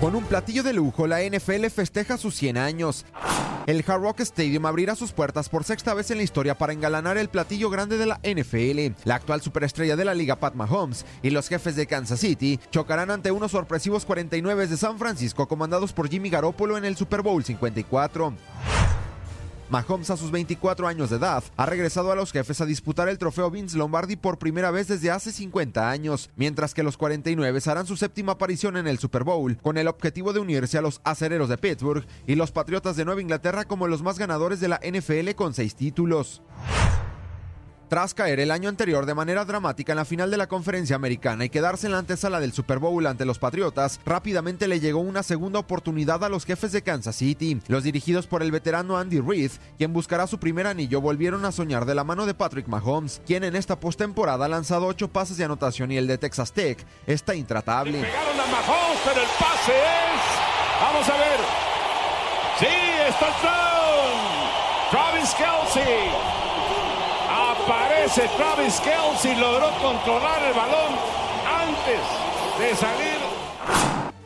Con un platillo de lujo, la NFL festeja sus 100 años. El Hard Rock Stadium abrirá sus puertas por sexta vez en la historia para engalanar el platillo grande de la NFL. La actual superestrella de la liga, Pat Mahomes, y los jefes de Kansas City chocarán ante unos sorpresivos 49 de San Francisco comandados por Jimmy Garoppolo en el Super Bowl 54. Mahomes a sus 24 años de edad ha regresado a los jefes a disputar el trofeo Vince Lombardi por primera vez desde hace 50 años, mientras que los 49 harán su séptima aparición en el Super Bowl con el objetivo de unirse a los acereros de Pittsburgh y los Patriotas de Nueva Inglaterra como los más ganadores de la NFL con seis títulos. Tras caer el año anterior de manera dramática en la final de la conferencia americana y quedarse en la antesala del Super Bowl ante los Patriotas, rápidamente le llegó una segunda oportunidad a los jefes de Kansas City. Los dirigidos por el veterano Andy Reid, quien buscará su primer anillo, volvieron a soñar de la mano de Patrick Mahomes, quien en esta postemporada ha lanzado ocho pases de anotación y el de Texas Tech está intratable. Pegaron a Mahomes, pero el pase es. Vamos a ver. Sí, está el Travis Kelsey. Aparece Travis Kelsey, logró controlar el balón antes de salir.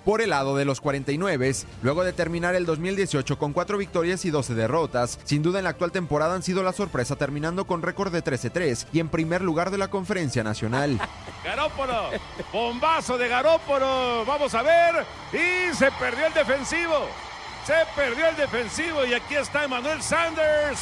Por el lado de los 49, luego de terminar el 2018 con 4 victorias y 12 derrotas, sin duda en la actual temporada han sido la sorpresa terminando con récord de 13-3 y en primer lugar de la conferencia nacional. Garópolo, bombazo de Garópolo, vamos a ver, y se perdió el defensivo, se perdió el defensivo y aquí está Emmanuel Sanders.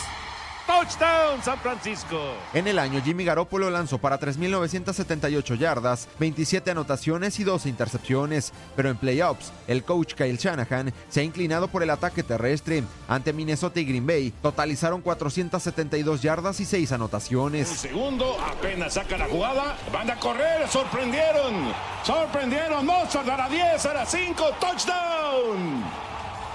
Touchdown San Francisco. En el año, Jimmy Garoppolo lanzó para 3.978 yardas, 27 anotaciones y 12 intercepciones, pero en playoffs, el coach Kyle Shanahan se ha inclinado por el ataque terrestre. Ante Minnesota y Green Bay, totalizaron 472 yardas y 6 anotaciones. Un segundo, apenas saca la jugada, van a correr, sorprendieron, sorprendieron, Mozart a la 10, a la 5, touchdown.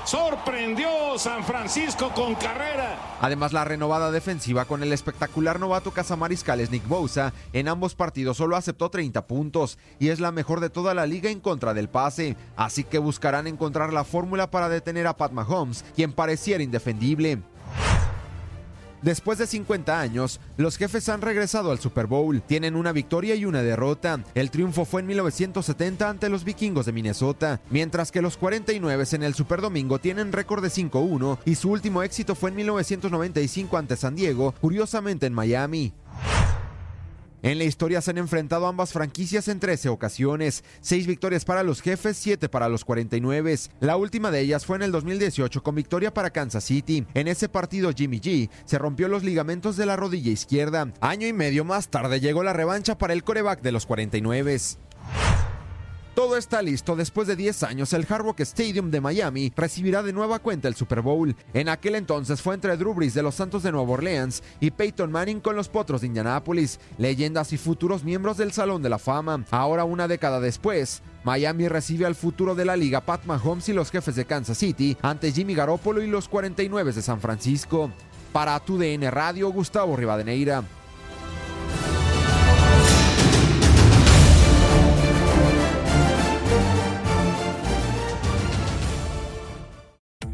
Sorprendió San Francisco con carrera. Además, la renovada defensiva con el espectacular novato cazamariscales Nick Bosa en ambos partidos solo aceptó 30 puntos y es la mejor de toda la liga en contra del pase. Así que buscarán encontrar la fórmula para detener a Pat Mahomes, quien pareciera indefendible. Después de 50 años, los jefes han regresado al Super Bowl. Tienen una victoria y una derrota. El triunfo fue en 1970 ante los vikingos de Minnesota, mientras que los 49 en el Super Domingo tienen récord de 5-1 y su último éxito fue en 1995 ante San Diego, curiosamente en Miami. En la historia se han enfrentado ambas franquicias en 13 ocasiones, 6 victorias para los jefes, 7 para los 49. La última de ellas fue en el 2018 con victoria para Kansas City. En ese partido Jimmy G se rompió los ligamentos de la rodilla izquierda. Año y medio más tarde llegó la revancha para el coreback de los 49. Todo está listo. Después de 10 años, el Hard Rock Stadium de Miami recibirá de nueva cuenta el Super Bowl. En aquel entonces fue entre Drew Brees de los Santos de Nueva Orleans y Peyton Manning con los Potros de Indianápolis, leyendas y futuros miembros del Salón de la Fama. Ahora, una década después, Miami recibe al futuro de la liga Pat Mahomes y los jefes de Kansas City ante Jimmy Garoppolo y los 49 de San Francisco. Para tu DN Radio, Gustavo Rivadeneira.